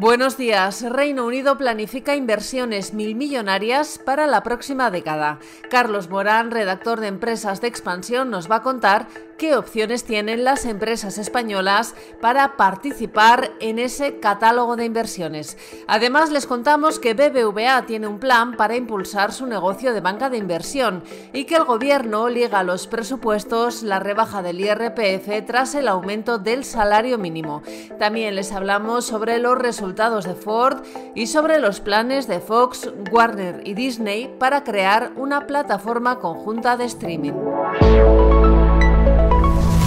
Buenos días. Reino Unido planifica inversiones mil millonarias para la próxima década. Carlos Morán, redactor de Empresas de Expansión, nos va a contar qué opciones tienen las empresas españolas para participar en ese catálogo de inversiones. Además, les contamos que BBVA tiene un plan para impulsar su negocio de banca de inversión y que el gobierno liga a los presupuestos la rebaja del IRPF tras el aumento del salario mínimo. También les hablamos sobre los resultados de Ford y sobre los planes de Fox, Warner y Disney para crear una plataforma conjunta de streaming.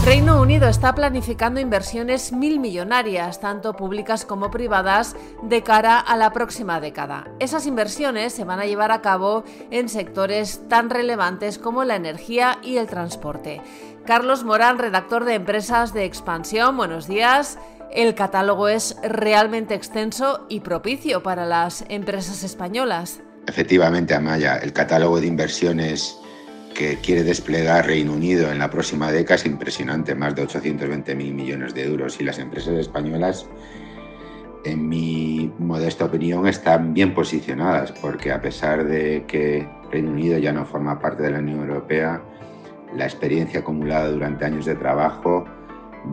Reino Unido está planificando inversiones mil millonarias, tanto públicas como privadas, de cara a la próxima década. Esas inversiones se van a llevar a cabo en sectores tan relevantes como la energía y el transporte. Carlos Morán, redactor de Empresas de Expansión, buenos días. El catálogo es realmente extenso y propicio para las empresas españolas. Efectivamente, Amaya, el catálogo de inversiones que quiere desplegar Reino Unido en la próxima década es impresionante, más de 820.000 millones de euros. Y las empresas españolas, en mi modesta opinión, están bien posicionadas, porque a pesar de que Reino Unido ya no forma parte de la Unión Europea, la experiencia acumulada durante años de trabajo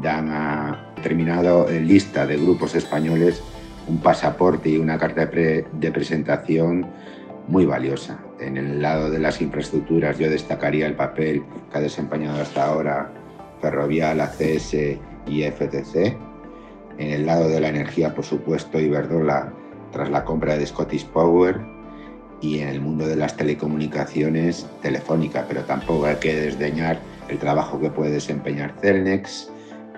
dan a determinado lista de grupos españoles un pasaporte y una carta de, de presentación muy valiosa. En el lado de las infraestructuras yo destacaría el papel que ha desempeñado hasta ahora Ferrovial, ACS y FTC. En el lado de la energía, por supuesto, Iberdrola tras la compra de Scottish Power. Y en el mundo de las telecomunicaciones, Telefónica, pero tampoco hay que desdeñar el trabajo que puede desempeñar Celnex.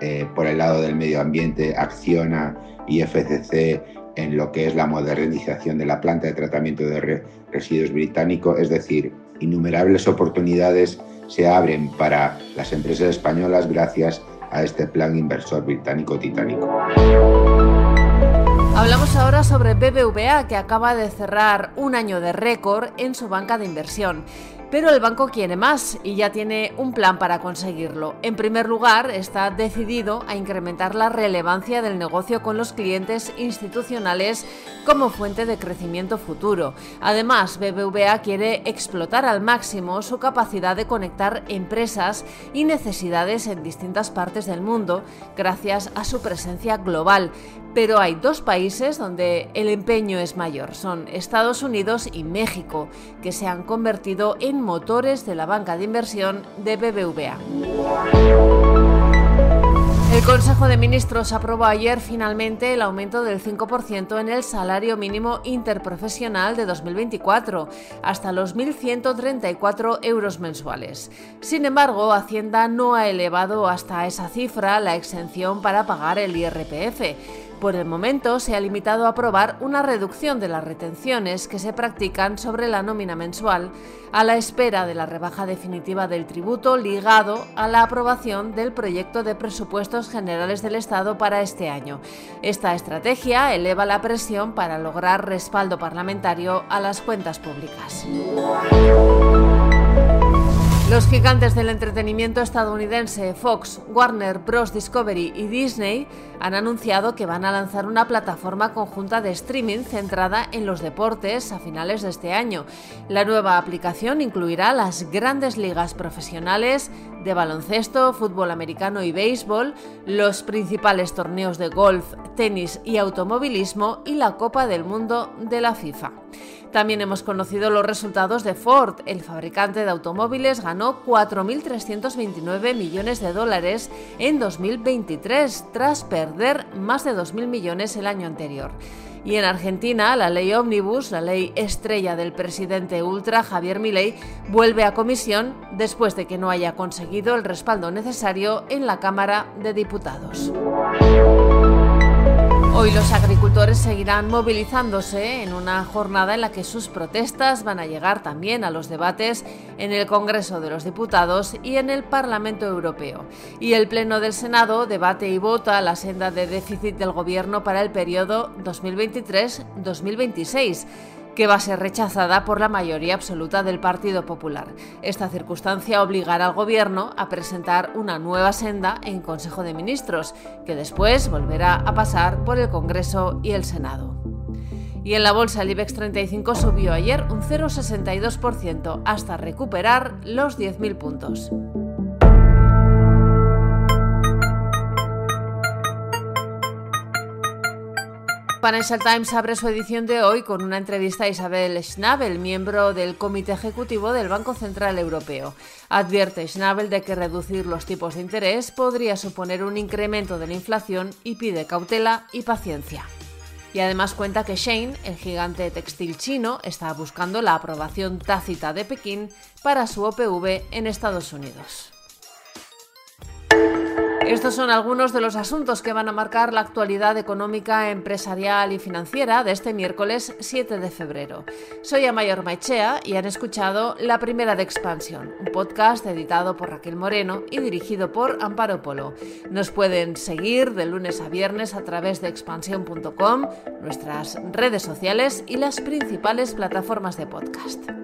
Eh, por el lado del medio ambiente, Acciona y FCC en lo que es la modernización de la planta de tratamiento de residuos británico, es decir, innumerables oportunidades se abren para las empresas españolas gracias a este plan inversor británico titánico. Hablamos ahora sobre BBVA, que acaba de cerrar un año de récord en su banca de inversión. Pero el banco quiere más y ya tiene un plan para conseguirlo. En primer lugar, está decidido a incrementar la relevancia del negocio con los clientes institucionales como fuente de crecimiento futuro. Además, BBVA quiere explotar al máximo su capacidad de conectar empresas y necesidades en distintas partes del mundo gracias a su presencia global. Pero hay dos países donde el empeño es mayor, son Estados Unidos y México, que se han convertido en motores de la banca de inversión de BBVA. El Consejo de Ministros aprobó ayer finalmente el aumento del 5% en el salario mínimo interprofesional de 2024, hasta los 1.134 euros mensuales. Sin embargo, Hacienda no ha elevado hasta esa cifra la exención para pagar el IRPF por el momento se ha limitado a aprobar una reducción de las retenciones que se practican sobre la nómina mensual a la espera de la rebaja definitiva del tributo ligado a la aprobación del proyecto de presupuestos generales del Estado para este año. Esta estrategia eleva la presión para lograr respaldo parlamentario a las cuentas públicas. Los gigantes del entretenimiento estadounidense Fox, Warner Bros. Discovery y Disney han anunciado que van a lanzar una plataforma conjunta de streaming centrada en los deportes a finales de este año. La nueva aplicación incluirá las grandes ligas profesionales de baloncesto, fútbol americano y béisbol, los principales torneos de golf, tenis y automovilismo y la Copa del Mundo de la FIFA. También hemos conocido los resultados de Ford. El fabricante de automóviles ganó 4.329 millones de dólares en 2023, tras perder más de 2.000 millones el año anterior. Y en Argentina, la ley Omnibus, la ley estrella del presidente ultra Javier Milei, vuelve a comisión después de que no haya conseguido el respaldo necesario en la Cámara de Diputados. Hoy los agricultores seguirán movilizándose en una jornada en la que sus protestas van a llegar también a los debates en el Congreso de los Diputados y en el Parlamento Europeo. Y el Pleno del Senado debate y vota la senda de déficit del Gobierno para el periodo 2023-2026 que va a ser rechazada por la mayoría absoluta del Partido Popular. Esta circunstancia obligará al Gobierno a presentar una nueva senda en Consejo de Ministros, que después volverá a pasar por el Congreso y el Senado. Y en la bolsa el IBEX 35 subió ayer un 0,62% hasta recuperar los 10.000 puntos. Financial Times abre su edición de hoy con una entrevista a Isabel Schnabel, miembro del Comité Ejecutivo del Banco Central Europeo. Advierte Schnabel de que reducir los tipos de interés podría suponer un incremento de la inflación y pide cautela y paciencia. Y además cuenta que Shane, el gigante textil chino, está buscando la aprobación tácita de Pekín para su OPV en Estados Unidos. Estos son algunos de los asuntos que van a marcar la actualidad económica, empresarial y financiera de este miércoles 7 de febrero. Soy Amayor Maichea y han escuchado La Primera de Expansión, un podcast editado por Raquel Moreno y dirigido por Amparo Polo. Nos pueden seguir de lunes a viernes a través de expansión.com, nuestras redes sociales y las principales plataformas de podcast.